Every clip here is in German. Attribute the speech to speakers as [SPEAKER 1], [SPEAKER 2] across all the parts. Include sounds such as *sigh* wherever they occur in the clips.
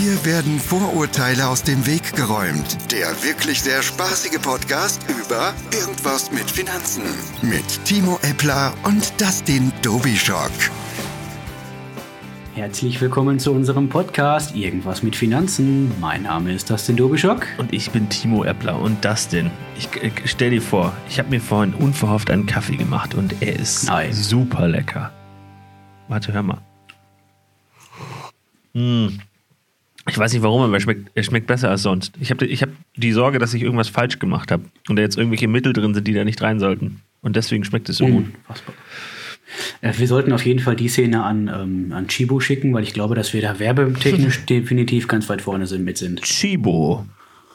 [SPEAKER 1] Hier werden Vorurteile aus dem Weg geräumt. Der wirklich sehr spaßige Podcast über Irgendwas mit Finanzen. Mit Timo Eppler und Dustin Dobischock.
[SPEAKER 2] Herzlich willkommen zu unserem Podcast Irgendwas mit Finanzen. Mein Name ist Dustin Dobischock.
[SPEAKER 3] Und ich bin Timo Eppler und Dustin. Ich, ich stell dir vor, ich habe mir vorhin unverhofft einen Kaffee gemacht und er ist
[SPEAKER 2] Nein.
[SPEAKER 3] super lecker. Warte, hör mal. Mm. Ich weiß nicht warum, aber er schmeckt, er schmeckt besser als sonst. Ich habe ich hab die Sorge, dass ich irgendwas falsch gemacht habe und da jetzt irgendwelche Mittel drin sind, die da nicht rein sollten. Und deswegen schmeckt es so gut.
[SPEAKER 2] Unfassbar. Äh, Wir sollten auf jeden Fall die Szene an, ähm, an Chibo schicken, weil ich glaube, dass wir da werbetechnisch *laughs* definitiv ganz weit vorne sind, mit sind.
[SPEAKER 3] Chibo.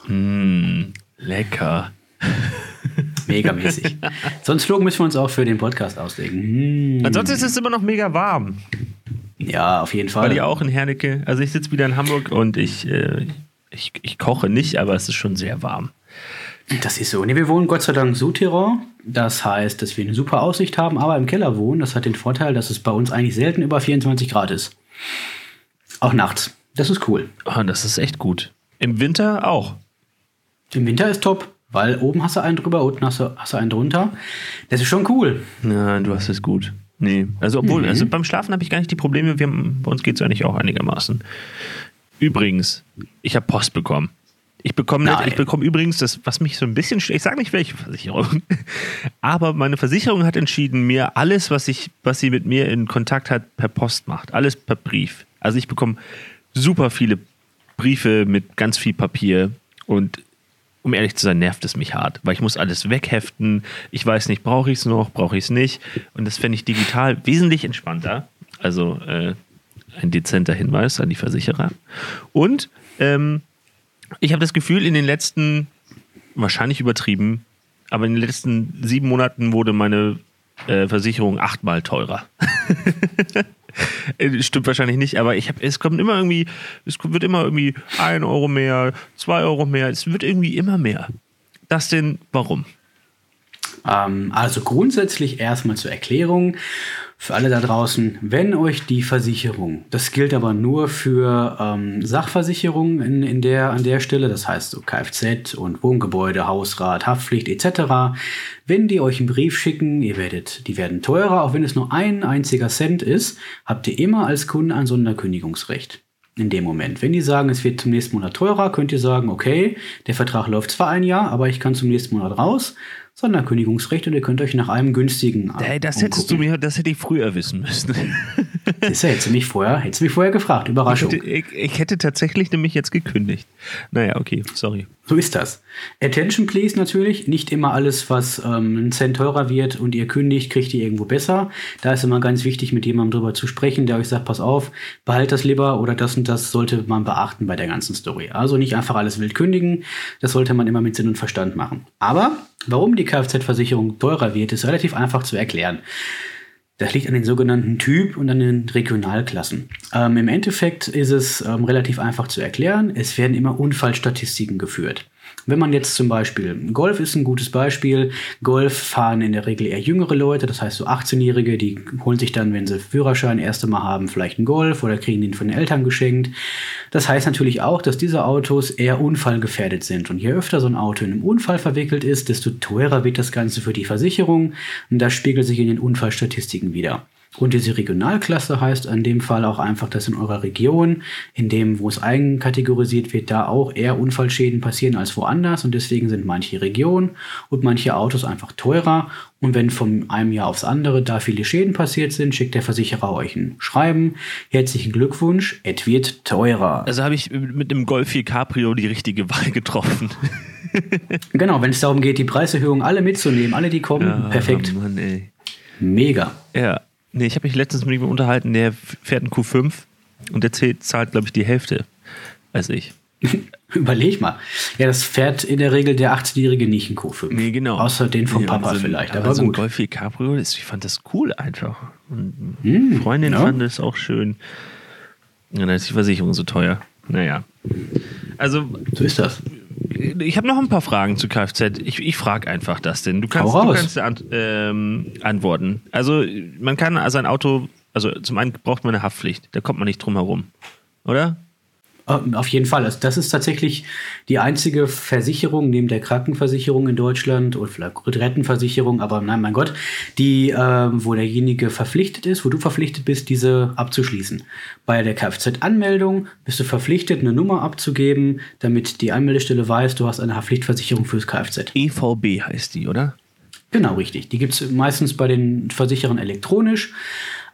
[SPEAKER 3] Mm, lecker. *laughs*
[SPEAKER 2] Megamäßig. Sonst Slogan müssen wir uns auch für den Podcast auslegen. Hm.
[SPEAKER 3] Ansonsten ist es immer noch mega warm.
[SPEAKER 2] Ja, auf jeden Fall.
[SPEAKER 3] Weil ihr auch in Hernecke. Also ich sitze wieder in Hamburg und ich, äh, ich, ich koche nicht, aber es ist schon sehr warm.
[SPEAKER 2] Das ist so. Nee, wir wohnen Gott sei Dank Souterrain. Das heißt, dass wir eine super Aussicht haben, aber im Keller wohnen. Das hat den Vorteil, dass es bei uns eigentlich selten über 24 Grad ist. Auch nachts. Das ist cool.
[SPEAKER 3] Oh, das ist echt gut. Im Winter auch.
[SPEAKER 2] Im Winter ist top, weil oben hast du einen drüber, unten hast du, hast du einen drunter. Das ist schon cool.
[SPEAKER 3] Ja, du hast es gut. Nee, also obwohl,
[SPEAKER 2] Mhm.
[SPEAKER 3] also beim Schlafen habe ich gar nicht die Probleme. Wir haben, bei uns geht es eigentlich auch einigermaßen. Übrigens, ich habe Post bekommen. Ich bekomme, nicht, ich bekomme übrigens das, was mich so ein bisschen, sch- ich sage nicht welche Versicherung, *laughs* aber meine Versicherung hat entschieden, mir alles, was ich, was sie mit mir in Kontakt hat, per Post macht, alles per Brief. Also ich bekomme super viele Briefe mit ganz viel Papier und um ehrlich zu sein, nervt es mich hart, weil ich muss alles wegheften. Ich weiß nicht, brauche ich es noch, brauche ich es nicht. Und das fände ich digital wesentlich entspannter. Also äh, ein dezenter Hinweis an die Versicherer. Und ähm, ich habe das Gefühl, in den letzten, wahrscheinlich übertrieben, aber in den letzten sieben Monaten wurde meine äh, Versicherung achtmal teurer. *laughs* Äh, Stimmt wahrscheinlich nicht, aber ich hab, es kommt immer irgendwie, es wird immer irgendwie ein Euro mehr, zwei Euro mehr, es wird irgendwie immer mehr. Das denn, warum?
[SPEAKER 2] Ähm, also grundsätzlich erstmal zur Erklärung für alle da draußen, wenn euch die Versicherung, das gilt aber nur für ähm, Sachversicherungen in, in der, an der Stelle, das heißt so Kfz und Wohngebäude, Hausrat, Haftpflicht etc., wenn die euch einen Brief schicken, ihr werdet, die werden teurer, auch wenn es nur ein einziger Cent ist, habt ihr immer als Kunde ein Sonderkündigungsrecht. In dem Moment. Wenn die sagen, es wird zum nächsten Monat teurer, könnt ihr sagen, okay, der Vertrag läuft zwar ein Jahr, aber ich kann zum nächsten Monat raus. Sonderkündigungsrecht und ihr könnt euch nach einem günstigen.
[SPEAKER 3] Hey, das hättest du mir, das hätte ich früher wissen müssen. *laughs*
[SPEAKER 2] Das hättest du mich vorher, hättest du mich vorher gefragt.
[SPEAKER 3] Ich
[SPEAKER 2] Überraschung.
[SPEAKER 3] hätte, ich, ich hätte tatsächlich nämlich jetzt gekündigt. Naja, okay, sorry.
[SPEAKER 2] So ist das. Attention please natürlich. Nicht immer alles, was ähm, ein Cent teurer wird und ihr kündigt, kriegt ihr irgendwo besser. Da ist immer ganz wichtig, mit jemandem drüber zu sprechen, der euch sagt, pass auf, behalt das lieber oder das und das sollte man beachten bei der ganzen Story. Also nicht einfach alles wild kündigen. Das sollte man immer mit Sinn und Verstand machen. Aber warum die Kfz-Versicherung teurer wird, ist relativ einfach zu erklären. Das liegt an den sogenannten Typ und an den Regionalklassen. Ähm, Im Endeffekt ist es ähm, relativ einfach zu erklären. Es werden immer Unfallstatistiken geführt. Wenn man jetzt zum Beispiel, Golf ist ein gutes Beispiel. Golf fahren in der Regel eher jüngere Leute, das heißt so 18-Jährige, die holen sich dann, wenn sie Führerschein erste Mal haben, vielleicht einen Golf oder kriegen den von den Eltern geschenkt. Das heißt natürlich auch, dass diese Autos eher unfallgefährdet sind. Und je öfter so ein Auto in einem Unfall verwickelt ist, desto teurer wird das Ganze für die Versicherung. Und das spiegelt sich in den Unfallstatistiken wieder. Und diese Regionalklasse heißt in dem Fall auch einfach, dass in eurer Region, in dem, wo es eigenkategorisiert wird, da auch eher Unfallschäden passieren als woanders. Und deswegen sind manche Regionen und manche Autos einfach teurer. Und wenn von einem Jahr aufs andere da viele Schäden passiert sind, schickt der Versicherer euch ein Schreiben. Herzlichen Glückwunsch, es wird teurer.
[SPEAKER 3] Also habe ich mit dem Golf 4 Cabrio die richtige Wahl getroffen. *laughs*
[SPEAKER 2] Genau, wenn es darum geht, die Preiserhöhung alle mitzunehmen, alle, die kommen, perfekt.
[SPEAKER 3] Oh Mann.
[SPEAKER 2] Mega.
[SPEAKER 3] Ja. Nee, ich habe mich letztens mit jemandem unterhalten, der fährt einen Q5 und der zahlt, glaube ich, die Hälfte als ich. *laughs*
[SPEAKER 2] Überleg mal. Ja, das fährt in der Regel der 18-Jährige nicht in Q5.
[SPEAKER 3] Nee, genau.
[SPEAKER 2] Außer den vom
[SPEAKER 3] Nee,
[SPEAKER 2] Papa
[SPEAKER 3] und so
[SPEAKER 2] vielleicht, aber
[SPEAKER 3] so ein. Golf 4 Cabrio, das, ich fand das cool einfach. Und
[SPEAKER 2] Hm,
[SPEAKER 3] Freundin
[SPEAKER 2] ja.
[SPEAKER 3] fand es auch schön. Ja, dann ist die Versicherung so teuer. Naja. Also,
[SPEAKER 2] So ist das.
[SPEAKER 3] Ich habe noch ein paar Fragen zu Kfz. Ich, ich frage einfach das denn. Du kannst, du kannst an, ähm, antworten. Also, man kann also ein Auto, also zum einen braucht man eine Haftpflicht. Da kommt man nicht drum herum. Oder?
[SPEAKER 2] Ähm, Auf jeden Fall. Also das ist tatsächlich die einzige Versicherung neben der Krankenversicherung in Deutschland oder vielleicht Rentenversicherung, aber nein, mein Gott, die, ähm, wo derjenige verpflichtet ist, wo du verpflichtet bist, diese abzuschließen. Bei der Kfz-Anmeldung bist du verpflichtet, eine Nummer abzugeben, damit die Anmeldestelle weiß, du hast eine Haftpflichtversicherung fürs Kfz.
[SPEAKER 3] EVB heißt die, oder?
[SPEAKER 2] Genau, richtig. Die gibt es meistens bei den Versicherern elektronisch.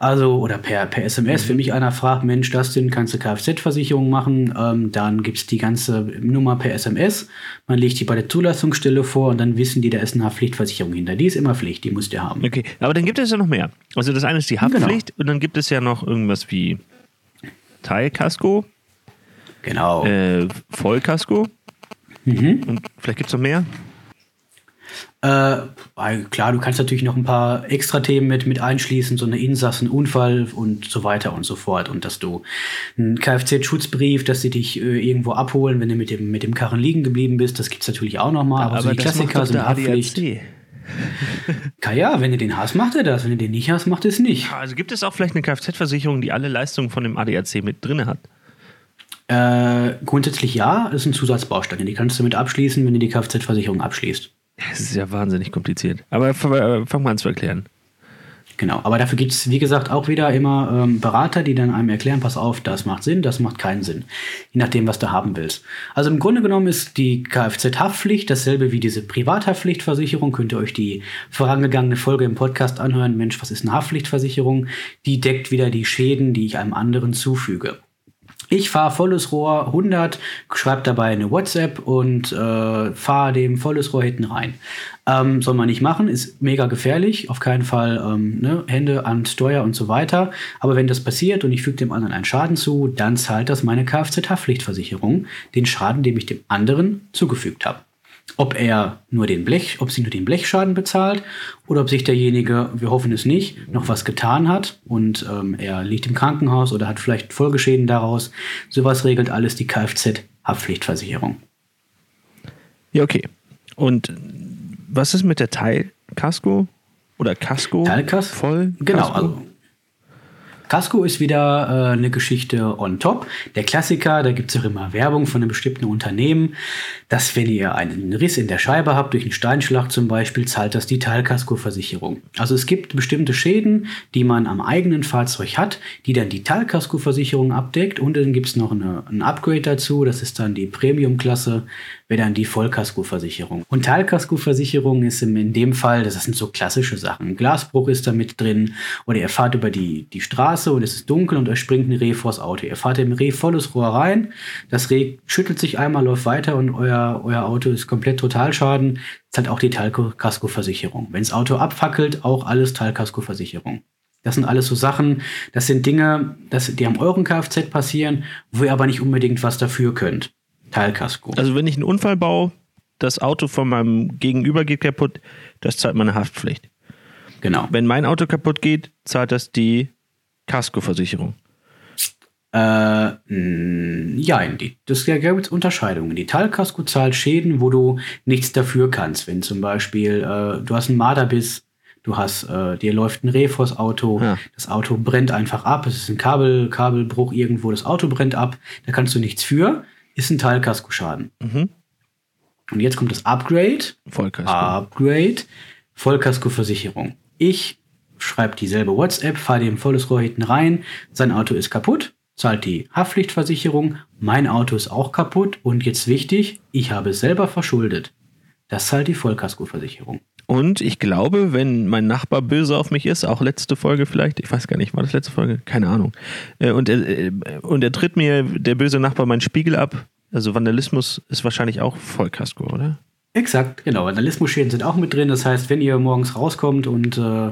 [SPEAKER 2] Also, oder per, per SMS. Wenn mich einer fragt, Mensch, Dustin, kannst du Kfz-Versicherung machen? Ähm, dann gibt es die ganze Nummer per SMS. Man legt die bei der Zulassungsstelle vor und dann wissen die, da ist eine Haftpflichtversicherung hinter. Die ist immer Pflicht, die muss der haben.
[SPEAKER 3] Okay, aber dann gibt es ja noch mehr. Also das eine ist die Haftpflicht und dann gibt es ja noch irgendwas wie Teilkasko,
[SPEAKER 2] Genau.
[SPEAKER 3] äh, Vollkasko und vielleicht gibt es noch mehr.
[SPEAKER 2] Äh, weil klar, du kannst natürlich noch ein paar extra Themen mit, mit einschließen, so eine Insassen, Unfall und so weiter und so fort. Und dass du einen Kfz-Schutzbrief, dass sie dich äh, irgendwo abholen, wenn du mit dem, mit dem Karren liegen geblieben bist, das gibt's natürlich auch noch mal. Aber, so die Klassiker sind
[SPEAKER 3] der
[SPEAKER 2] Haftpflicht. Ja, ja, wenn du den hast, macht er das. Wenn du den nicht hast, macht er es nicht.
[SPEAKER 3] Also gibt es auch vielleicht eine Kfz-Versicherung, die alle Leistungen von dem ADAC mit drin hat?
[SPEAKER 2] Äh, grundsätzlich ja, das ist ein Zusatzbaustein. Die kannst du mit abschließen, wenn du die Kfz-Versicherung abschließt.
[SPEAKER 3] Das ist ja wahnsinnig kompliziert. Aber äh, fang mal an zu erklären.
[SPEAKER 2] Genau, aber dafür gibt es, wie gesagt, auch wieder immer ähm, Berater, die dann einem erklären, pass auf, das macht Sinn, das macht keinen Sinn. Je nachdem, was du haben willst. Also im Grunde genommen ist die Kfz-Haftpflicht dasselbe wie diese Privathaftpflichtversicherung. Könnt ihr euch die vorangegangene Folge im Podcast anhören. Mensch, was ist eine Haftpflichtversicherung? Die deckt wieder die Schäden, die ich einem anderen zufüge. Ich fahre volles Rohr 100, schreibe dabei eine WhatsApp und äh, fahre dem volles Rohr hinten rein. Ähm, soll man nicht machen, ist mega gefährlich, auf keinen Fall ähm, ne, Hände an Steuer und so weiter. Aber wenn das passiert und ich füge dem anderen einen Schaden zu, dann zahlt das meine Kfz-Haftpflichtversicherung, den Schaden, den ich dem anderen zugefügt habe. Ob er nur den Blech, ob sie nur den Blechschaden bezahlt oder ob sich derjenige, wir hoffen es nicht, noch was getan hat und ähm, er liegt im Krankenhaus oder hat vielleicht Folgeschäden daraus. Sowas regelt alles die Kfz-Haftpflichtversicherung.
[SPEAKER 3] Ja, okay. Und was ist mit der Teilkasko? Oder Kasko?
[SPEAKER 2] Teilkas?
[SPEAKER 3] Voll?
[SPEAKER 2] Genau, also Casco ist wieder äh, eine Geschichte on top. Der Klassiker, da gibt es auch immer Werbung von einem bestimmten Unternehmen, dass wenn ihr einen Riss in der Scheibe habt, durch einen Steinschlag zum Beispiel, zahlt das die Teilkaskoversicherung. Also es gibt bestimmte Schäden, die man am eigenen Fahrzeug hat, die dann die Teilkaskoversicherung abdeckt und dann gibt es noch eine, ein Upgrade dazu, das ist dann die Premium-Klasse, wäre dann die Vollkaskoversicherung. Und Teilkaskoversicherung ist in dem Fall, das sind so klassische Sachen. Ein Glasbruch ist da mit drin oder ihr fahrt über die, die Straße und es ist dunkel und euch springt ein Reh vors Auto. Ihr fahrt im Reh volles Rohr rein, das Reh schüttelt sich einmal, läuft weiter und euer, euer Auto ist komplett Totalschaden. Zahlt auch die Teilkaskoversicherung. Wenn das Auto abfackelt, auch alles Teilkaskoversicherung. Das sind alles so Sachen, das sind Dinge, das, die am euren Kfz passieren, wo ihr aber nicht unbedingt was dafür könnt. Teilkasko.
[SPEAKER 3] Also wenn ich einen Unfall baue, das Auto von meinem Gegenüber geht kaputt, das zahlt meine Haftpflicht.
[SPEAKER 2] genau.
[SPEAKER 3] Wenn mein Auto kaputt geht, zahlt das die Kaskoversicherung.
[SPEAKER 2] Äh, mh, ja, die, das da gibt es Unterscheidungen. Die Teilkasko zahlt Schäden, wo du nichts dafür kannst. Wenn zum Beispiel äh, du hast einen Marderbiss, du hast, äh, dir läuft ein Reh vors Auto,
[SPEAKER 3] Ja.
[SPEAKER 2] das Auto brennt einfach ab, es ist ein Kabel, Kabelbruch irgendwo, das Auto brennt ab, da kannst du nichts für, ist ein Teilkaskoschaden.
[SPEAKER 3] Mhm.
[SPEAKER 2] Und jetzt kommt das Upgrade.
[SPEAKER 3] Vollkasko.
[SPEAKER 2] Upgrade, Vollkaskoversicherung. Ich schreibe dieselbe WhatsApp, fahre dem volles Rohr hinten rein, sein Auto ist kaputt, zahlt die Haftpflichtversicherung, mein Auto ist auch kaputt und jetzt wichtig, ich habe es selber verschuldet. Das zahlt die Vollkaskoversicherung.
[SPEAKER 3] Und ich glaube, wenn mein Nachbar böse auf mich ist, auch letzte Folge vielleicht, ich weiß gar nicht, war das letzte Folge? Keine Ahnung. Äh, Und er, äh, und er tritt mir, der böse Nachbar, meinen Spiegel ab. Also Vandalismus ist wahrscheinlich auch Vollkasko, oder?
[SPEAKER 2] Exakt, genau. Vandalismusschäden sind auch mit drin. Das heißt, wenn ihr morgens rauskommt und äh,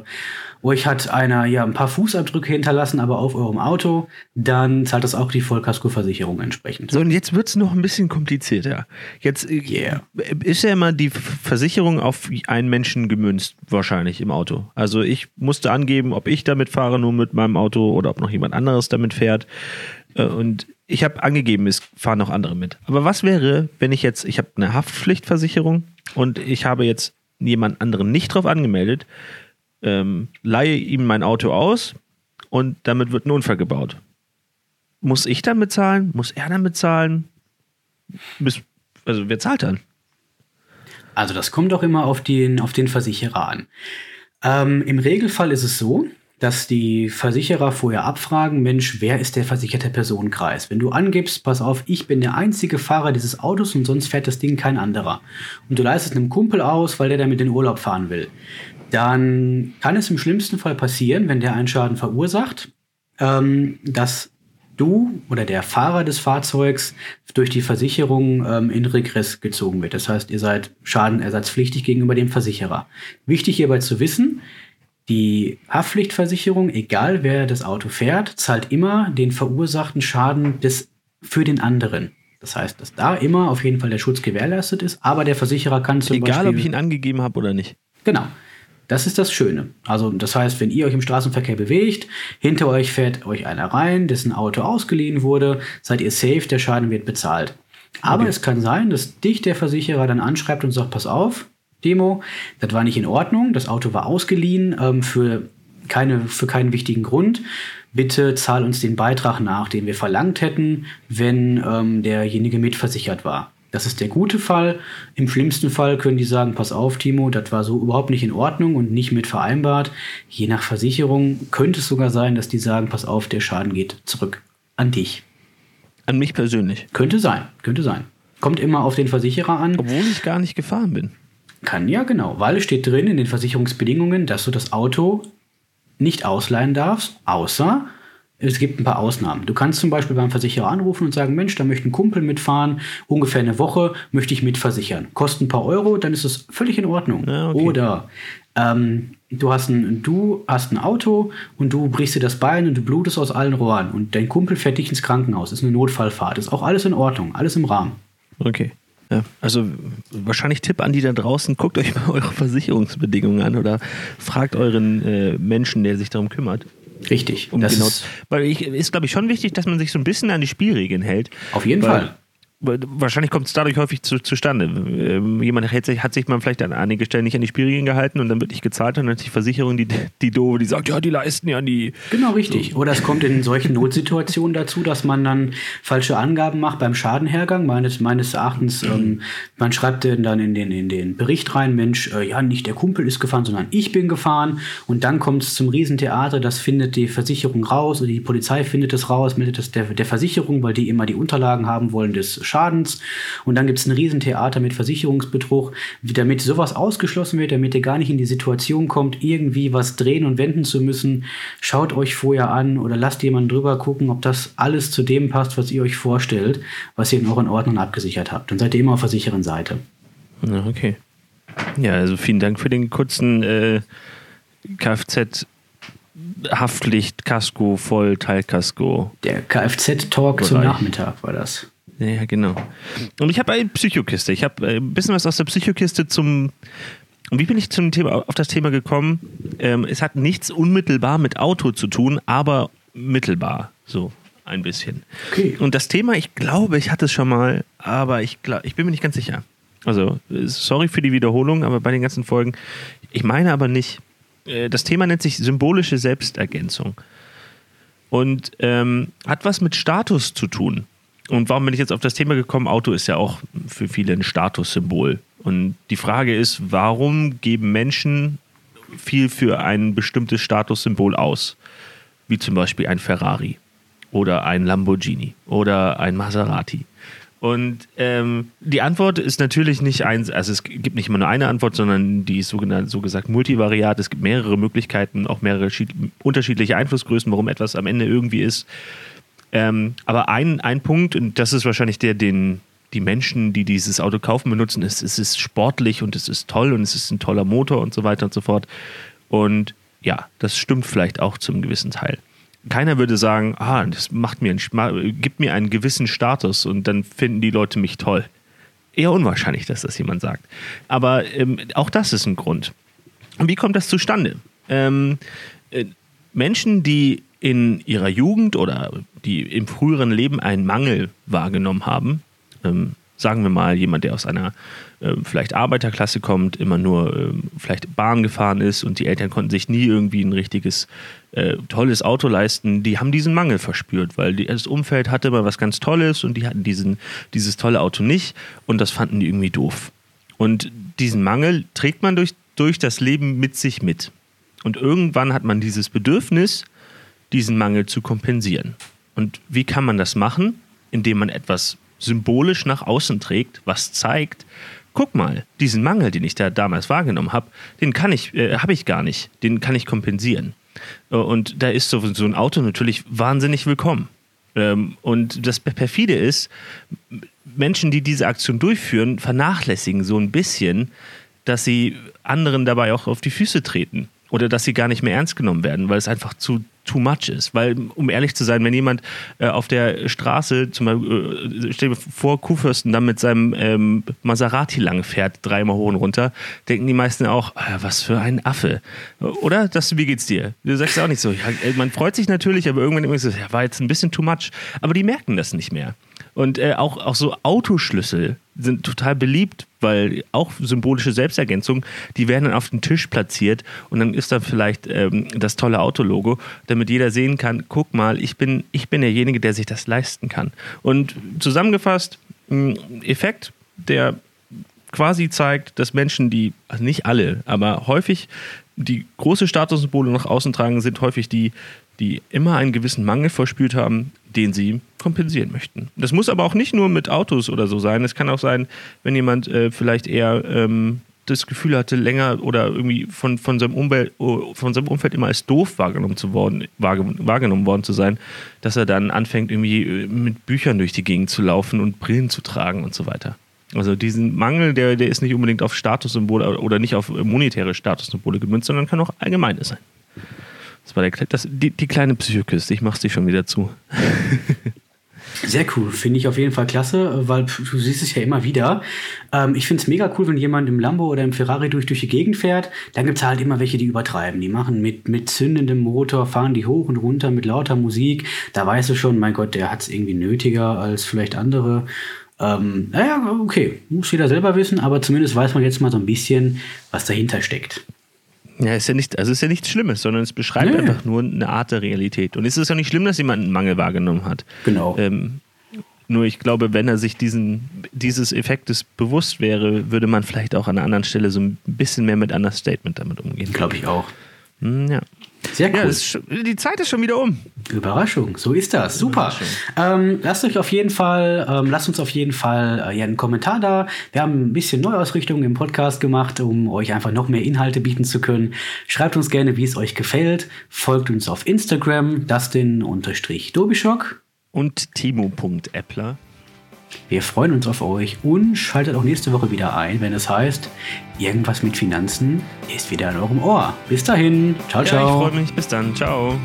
[SPEAKER 2] euch hat einer ja ein paar Fußabdrücke hinterlassen, aber auf eurem Auto, dann zahlt das auch die Vollkaskoversicherung entsprechend.
[SPEAKER 3] So, und jetzt wird es noch ein bisschen komplizierter. Jetzt äh,
[SPEAKER 2] Yeah.
[SPEAKER 3] ist ja immer die Versicherung auf einen Menschen gemünzt, wahrscheinlich im Auto. Also ich musste angeben, ob ich damit fahre, nur mit meinem Auto oder ob noch jemand anderes damit fährt. Äh, Und ich habe angegeben, es fahren noch andere mit. Aber was wäre, wenn ich jetzt, ich habe eine Haftpflichtversicherung und ich habe jetzt jemand anderen nicht drauf angemeldet, ähm, leihe ihm mein Auto aus und damit wird ein Unfall gebaut. muss ich dann bezahlen? Muss er dann bezahlen? Bis, also wer zahlt dann?
[SPEAKER 2] Also das kommt auch immer auf den, auf den Versicherer an. Ähm, Im Regelfall ist es so, dass die Versicherer vorher abfragen, Mensch, wer ist der versicherte Personenkreis? Wenn du angibst, pass auf, ich bin der einzige Fahrer dieses Autos und sonst fährt das Ding kein anderer. Und du leistest einem Kumpel aus, weil der damit in Urlaub fahren will. Dann kann es im schlimmsten Fall passieren, wenn der einen Schaden verursacht, ähm, dass du oder der Fahrer des Fahrzeugs durch die Versicherung ähm, in Regress gezogen wird. Das heißt, ihr seid schadenersatzpflichtig gegenüber dem Versicherer. Wichtig hierbei zu wissen, die Haftpflichtversicherung, egal wer das Auto fährt, zahlt immer den verursachten Schaden des, für den anderen. Das heißt, dass da immer auf jeden Fall der Schutz gewährleistet ist, aber der Versicherer kann zum
[SPEAKER 3] Egal,
[SPEAKER 2] Beispiel...
[SPEAKER 3] ob ich ihn angegeben habe oder nicht.
[SPEAKER 2] Genau. Das ist das Schöne. Also, das heißt, wenn ihr euch im Straßenverkehr bewegt, hinter euch fährt euch einer rein, dessen Auto ausgeliehen wurde, seid ihr safe, der Schaden wird bezahlt. Aber
[SPEAKER 3] Okay.
[SPEAKER 2] es kann sein, dass dich der Versicherer dann anschreibt und sagt, pass auf, Demo, das war nicht in Ordnung, das Auto war ausgeliehen ähm, für, keine, für keinen wichtigen Grund. Bitte zahl uns den Beitrag nach, den wir verlangt hätten, wenn ähm, derjenige mitversichert war. Das ist der gute Fall. Im schlimmsten Fall können die sagen, pass auf, Timo, das war so überhaupt nicht in Ordnung und nicht mit vereinbart. Je nach Versicherung könnte es sogar sein, dass die sagen, pass auf, der Schaden geht zurück an dich.
[SPEAKER 3] An mich persönlich.
[SPEAKER 2] Könnte sein, könnte sein. Kommt immer auf den Versicherer an.
[SPEAKER 3] Obwohl ich gar nicht gefahren bin.
[SPEAKER 2] Kann ja, genau, weil es steht drin in den Versicherungsbedingungen, dass du das Auto nicht ausleihen darfst, außer es gibt ein paar Ausnahmen. Du kannst zum Beispiel beim Versicherer anrufen und sagen, Mensch, da möchte ein Kumpel mitfahren, ungefähr eine Woche möchte ich mitversichern. Kostet ein paar Euro, dann ist es völlig in Ordnung.
[SPEAKER 3] Ja, okay.
[SPEAKER 2] Oder ähm, du, hast ein, du hast ein Auto und du brichst dir das Bein und du blutest aus allen Rohren und dein Kumpel fährt dich ins Krankenhaus. ist eine Notfallfahrt. Ist auch alles in Ordnung, alles im Rahmen.
[SPEAKER 3] Okay. Ja, also wahrscheinlich Tipp an die da draußen, guckt euch mal *laughs* eure Versicherungsbedingungen an oder fragt euren äh, Menschen, der sich darum kümmert.
[SPEAKER 2] Richtig.
[SPEAKER 3] Um
[SPEAKER 2] das
[SPEAKER 3] genau,
[SPEAKER 2] ist
[SPEAKER 3] weil ich, ist, glaube ich, schon wichtig, dass man sich so ein bisschen an die Spielregeln hält.
[SPEAKER 2] auf jeden
[SPEAKER 3] weil,
[SPEAKER 2] Fall.
[SPEAKER 3] Wahrscheinlich kommt es dadurch häufig zu, zustande. Ähm, jemand hat sich, hat sich mal vielleicht an einige Stellen nicht an die Spielregeln gehalten und dann wird nicht gezahlt und dann ist die Versicherung die, die doofe, die sagt, ja, die leisten ja die.
[SPEAKER 2] Genau, richtig. Oder es kommt in solchen Notsituationen dazu, dass man dann falsche Angaben macht beim Schadenhergang. Meines, meines Erachtens, ähm, man schreibt dann in den, in den Bericht rein, Mensch, äh, ja, nicht der Kumpel ist gefahren, sondern ich bin gefahren. Und dann kommt es zum Riesentheater, das findet die Versicherung raus oder die Polizei findet es raus, meldet es der, der Versicherung, weil die immer die Unterlagen haben wollen des Schadens. Und dann gibt es ein Riesentheater mit Versicherungsbetrug, damit sowas ausgeschlossen wird, damit ihr gar nicht in die Situation kommt, irgendwie was drehen und wenden zu müssen. Schaut euch vorher an oder lasst jemanden drüber gucken, ob das alles zu dem passt, was ihr euch vorstellt, was ihr in euren Ordnern abgesichert habt. Dann seid ihr immer auf der sicheren Seite.
[SPEAKER 3] Ja, okay. Ja, also vielen Dank für den kurzen äh, Kfz. Haftpflicht, Kasko, Voll, Teilkasko.
[SPEAKER 2] Der Kfz-Talk zum. Nachmittag war das.
[SPEAKER 3] Ja, genau. Und ich habe eine Psychokiste. Ich habe ein bisschen was aus der Psychokiste zum. Und wie bin ich zum Thema, auf das Thema gekommen? Ähm, es hat nichts unmittelbar mit Auto zu tun, aber mittelbar. So ein bisschen.
[SPEAKER 2] Okay.
[SPEAKER 3] Und das Thema, ich glaube, ich hatte es schon mal, aber ich, glaub, ich bin mir nicht ganz sicher. Also, äh, sorry für die Wiederholung, aber bei den ganzen Folgen. Ich meine aber nicht. Äh, Das Thema nennt sich symbolische Selbstergänzung. Und ähm, hat was mit Status zu tun. Und warum bin ich jetzt auf das Thema gekommen? Auto ist ja auch für viele ein Statussymbol. Und die Frage ist, warum geben Menschen viel für ein bestimmtes Statussymbol aus? Wie zum Beispiel ein Ferrari oder ein Lamborghini oder ein Maserati. Und ähm, die Antwort ist natürlich nicht eins, also es gibt nicht immer nur eine Antwort, sondern die ist sogenannt, so gesagt multivariat. Es gibt mehrere Möglichkeiten, auch mehrere schied- unterschiedliche Einflussgrößen, warum etwas am Ende irgendwie ist. Ähm, aber ein, ein Punkt, und das ist wahrscheinlich der, den die Menschen, die dieses Auto kaufen, benutzen, ist, es ist sportlich und es ist toll und es ist ein toller Motor und so weiter und so fort. Und ja, das stimmt vielleicht auch zum gewissen Teil. Keiner würde sagen, ah, das macht mir einen, gibt mir einen gewissen Status und dann finden die Leute mich toll. Eher unwahrscheinlich, dass das jemand sagt. Aber ähm, auch das ist ein Grund. Und wie kommt das zustande? Ähm, äh, Menschen, die in ihrer Jugend oder die im früheren Leben einen Mangel wahrgenommen haben, ähm, sagen wir mal, jemand, der aus einer äh, vielleicht Arbeiterklasse kommt, immer nur äh, vielleicht Bahn gefahren ist und die Eltern konnten sich nie irgendwie ein richtiges äh, tolles Auto leisten, die haben diesen Mangel verspürt, weil die, das Umfeld hatte immer was ganz Tolles und die hatten diesen, dieses tolle Auto nicht und das fanden die irgendwie doof. Und diesen Mangel trägt man durch, durch das Leben mit sich mit. Und irgendwann hat man dieses Bedürfnis, diesen Mangel zu kompensieren. Und wie kann man das machen? Indem man etwas symbolisch nach außen trägt, was zeigt, guck mal, diesen Mangel, den ich da damals wahrgenommen habe, den kann ich, äh, habe ich gar nicht, den kann ich kompensieren. Äh, und da ist so, so ein Auto natürlich wahnsinnig willkommen. Ähm, und das perfide ist, Menschen, die diese Aktion durchführen, vernachlässigen so ein bisschen, dass sie anderen dabei auch auf die Füße treten oder dass sie gar nicht mehr ernst genommen werden, weil es einfach zu too much ist. Weil, um ehrlich zu sein, wenn jemand äh, auf der Straße, zum Beispiel, äh, stell dir vor, Kuhfürsten dann mit seinem ähm, Maserati lang fährt, dreimal hoch und runter, denken die meisten auch, äh, was für ein Affe. Oder? Das, wie geht's dir? Du sagst auch nicht so. Ja, man freut sich natürlich, aber irgendwann immer so, ja, war jetzt ein bisschen too much. Aber die merken das nicht mehr. Und äh, auch, auch so Autoschlüssel sind total beliebt, weil auch symbolische Selbstergänzung, die werden dann auf den Tisch platziert und dann ist da vielleicht ähm, das tolle Autologo, damit jeder sehen kann, guck mal, ich bin, ich bin derjenige, der sich das leisten kann. Und zusammengefasst, ein Effekt, der quasi zeigt, dass Menschen, die, also nicht alle, aber häufig die große Statussymbole nach außen tragen, sind häufig die, die immer einen gewissen Mangel verspürt haben, den sie kompensieren möchten. Das muss aber auch nicht nur mit Autos oder so sein. Es kann auch sein, wenn jemand äh, vielleicht eher ähm, das Gefühl hatte, länger oder irgendwie von, von, seinem Umwelt, oh, von seinem Umfeld immer als doof wahrgenommen, zu worden, wahrgenommen worden zu sein, dass er dann anfängt, irgendwie äh, mit Büchern durch die Gegend zu laufen und Brillen zu tragen und so weiter. Also diesen Mangel, der, der ist nicht unbedingt auf Statussymbole oder nicht auf monetäre Statussymbole gemünzt, sondern kann auch allgemeine sein. Das war der, das, die, die kleine Psychokiste. Ich mach's dir schon wieder zu.
[SPEAKER 2] Sehr cool, finde ich auf jeden Fall klasse, weil du siehst es ja immer wieder. Ähm, ich finde es mega cool, wenn jemand im Lambo oder im Ferrari durch, durch die Gegend fährt. Dann gibt es halt immer welche, die übertreiben. Die machen mit, mit zündendem Motor, fahren die hoch und runter mit lauter Musik. Da weißt du schon, mein Gott, der hat es irgendwie nötiger als vielleicht andere. Ähm, naja, okay, muss jeder selber wissen, aber zumindest weiß man jetzt mal so ein bisschen, was dahinter steckt.
[SPEAKER 3] Ja, ist ja nicht, also ist ja nichts Schlimmes, sondern es beschreibt nee. einfach nur eine Art der Realität. Und es ist ja nicht schlimm, dass jemand einen Mangel wahrgenommen hat.
[SPEAKER 2] Genau.
[SPEAKER 3] Ähm, nur ich glaube, wenn er sich diesen, dieses Effektes bewusst wäre, würde man vielleicht auch an einer anderen Stelle so ein bisschen mehr mit Understatement damit umgehen.
[SPEAKER 2] Glaube ich auch.
[SPEAKER 3] Hm, ja.
[SPEAKER 2] Sehr cool. Ja,
[SPEAKER 3] ist, die Zeit ist schon wieder um.
[SPEAKER 2] Überraschung, so ist das. Super. Ähm, lasst euch auf jeden Fall, ähm, lasst uns auf jeden Fall äh, ja, einen Kommentar da. Wir haben ein bisschen Neuausrichtung im Podcast gemacht, um euch einfach noch mehr Inhalte bieten zu können. Schreibt uns gerne, wie es euch gefällt. Folgt uns auf Instagram, Dustin-Dobischock.
[SPEAKER 3] Und Timo.appler.
[SPEAKER 2] Wir freuen uns auf euch und schaltet auch nächste Woche wieder ein, wenn es heißt, irgendwas mit Finanzen ist wieder in eurem Ohr. Bis dahin. Ciao, ciao.
[SPEAKER 3] Ja, ich freue mich. Bis dann. Ciao.